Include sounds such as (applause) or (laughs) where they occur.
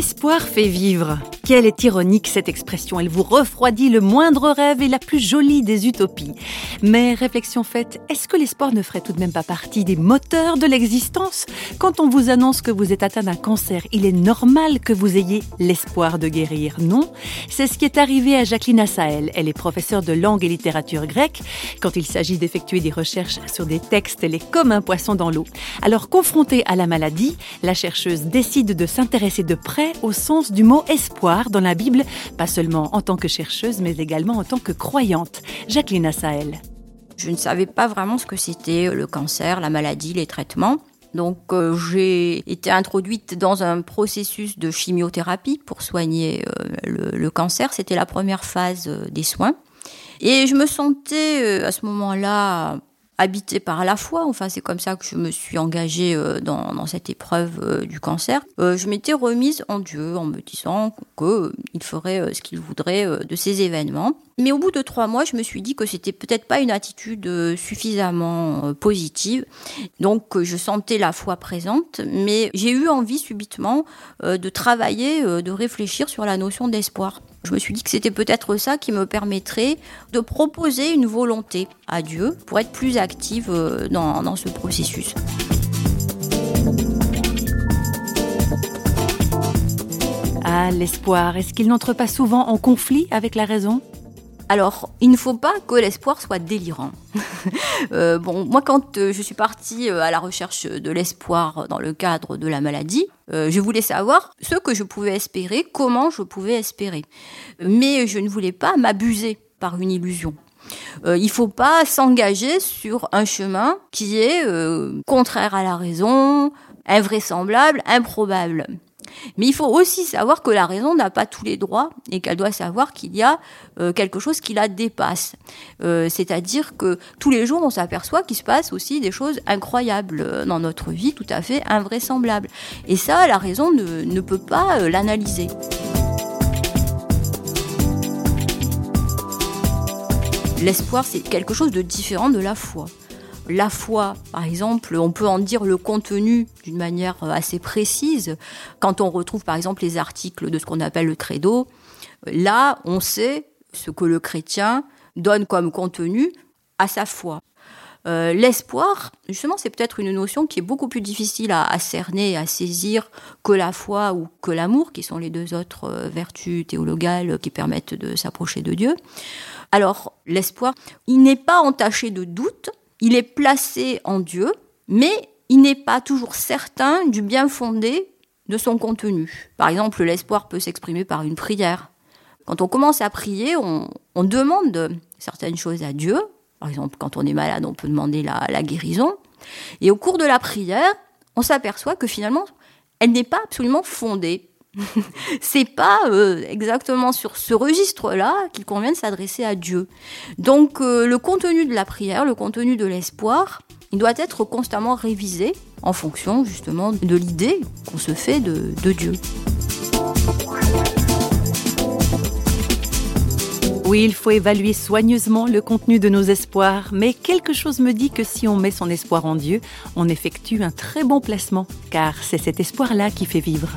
L'espoir fait vivre. Quelle est ironique cette expression. Elle vous refroidit le moindre rêve et la plus jolie des utopies. Mais réflexion faite, est-ce que l'espoir ne ferait tout de même pas partie des moteurs de l'existence? Quand on vous annonce que vous êtes atteint d'un cancer, il est normal que vous ayez l'espoir de guérir, non? C'est ce qui est arrivé à Jacqueline Assael. Elle est professeure de langue et littérature grecque. Quand il s'agit d'effectuer des recherches sur des textes, elle est comme un poisson dans l'eau. Alors confrontée à la maladie, la chercheuse décide de s'intéresser de près au sens du mot espoir dans la Bible, pas seulement en tant que chercheuse, mais également en tant que croyante. Jacqueline Assael. Je ne savais pas vraiment ce que c'était le cancer, la maladie, les traitements. Donc euh, j'ai été introduite dans un processus de chimiothérapie pour soigner euh, le, cancer. C'était la première phase euh, des soins. Et je me sentais à ce moment-là habité par la foi. Enfin, c'est comme ça que je me suis engagée euh, dans, cette épreuve euh, du cancer. Euh, je m'étais remise en Dieu en me disant qu'il ferait ce qu'il voudrait de ces événements. Mais au bout de trois mois, je me suis dit que c'était peut-être pas une attitude suffisamment positive. Donc, je sentais la foi présente, mais j'ai eu envie subitement de travailler, de réfléchir sur la notion d'espoir. Je me suis dit que c'était peut-être ça qui me permettrait de proposer une volonté à Dieu pour être plus active euh, dans, dans ce processus. Ah, l'espoir, est-ce qu'il n'entre pas souvent en conflit avec la raison? Alors, il ne faut pas que l'espoir soit délirant. (laughs) Euh, bon, moi, quand euh, je suis partie euh, à la recherche de l'espoir dans le cadre de la maladie, je voulais savoir ce que je pouvais espérer, comment je pouvais espérer. Mais je ne voulais pas m'abuser par une illusion. il ne faut pas s'engager sur un chemin qui est contraire à la raison, invraisemblable, improbable. Mais il faut aussi savoir que la raison n'a pas tous les droits et qu'elle doit savoir qu'il y a euh, quelque chose qui la dépasse. Euh, c'est-à-dire que tous les jours, on s'aperçoit qu'il se passe aussi des choses incroyables euh, dans notre vie, tout à fait invraisemblables. Et ça, la raison ne, ne peut pas l'analyser. L'espoir, c'est quelque chose de différent de la foi la foi, par exemple, on peut en dire le contenu d'une manière euh, assez précise. Quand on retrouve, par exemple, les articles de ce qu'on appelle le credo, là, on sait ce que le chrétien donne comme contenu à sa foi. Euh, l'espoir, justement, c'est peut-être une notion qui est beaucoup plus difficile à, cerner, à saisir que la foi ou que l'amour, qui sont les deux autres euh, vertus théologales qui permettent de s'approcher de Dieu. Alors, l'espoir, il n'est pas entaché de doute, il est placé en Dieu, mais il n'est pas toujours certain du bien fondé de son contenu. Par exemple, l'espoir peut s'exprimer par une prière. Quand on commence à prier, on, demande certaines choses à Dieu. Par exemple, quand on est malade, on peut demander la, guérison. Et au cours de la prière, on s'aperçoit que finalement, elle n'est pas absolument fondée. (laughs) c'est pas euh, exactement sur ce registre-là qu'il convient de s'adresser à Dieu. Donc euh, le contenu de la prière, le contenu de l'espoir, il doit être constamment révisé en fonction justement de l'idée qu'on se fait de, de Dieu. Oui, il faut évaluer soigneusement le contenu de nos espoirs, mais quelque chose me dit que si on met son espoir en Dieu, on effectue un très bon placement, car c'est cet espoir-là qui fait vivre.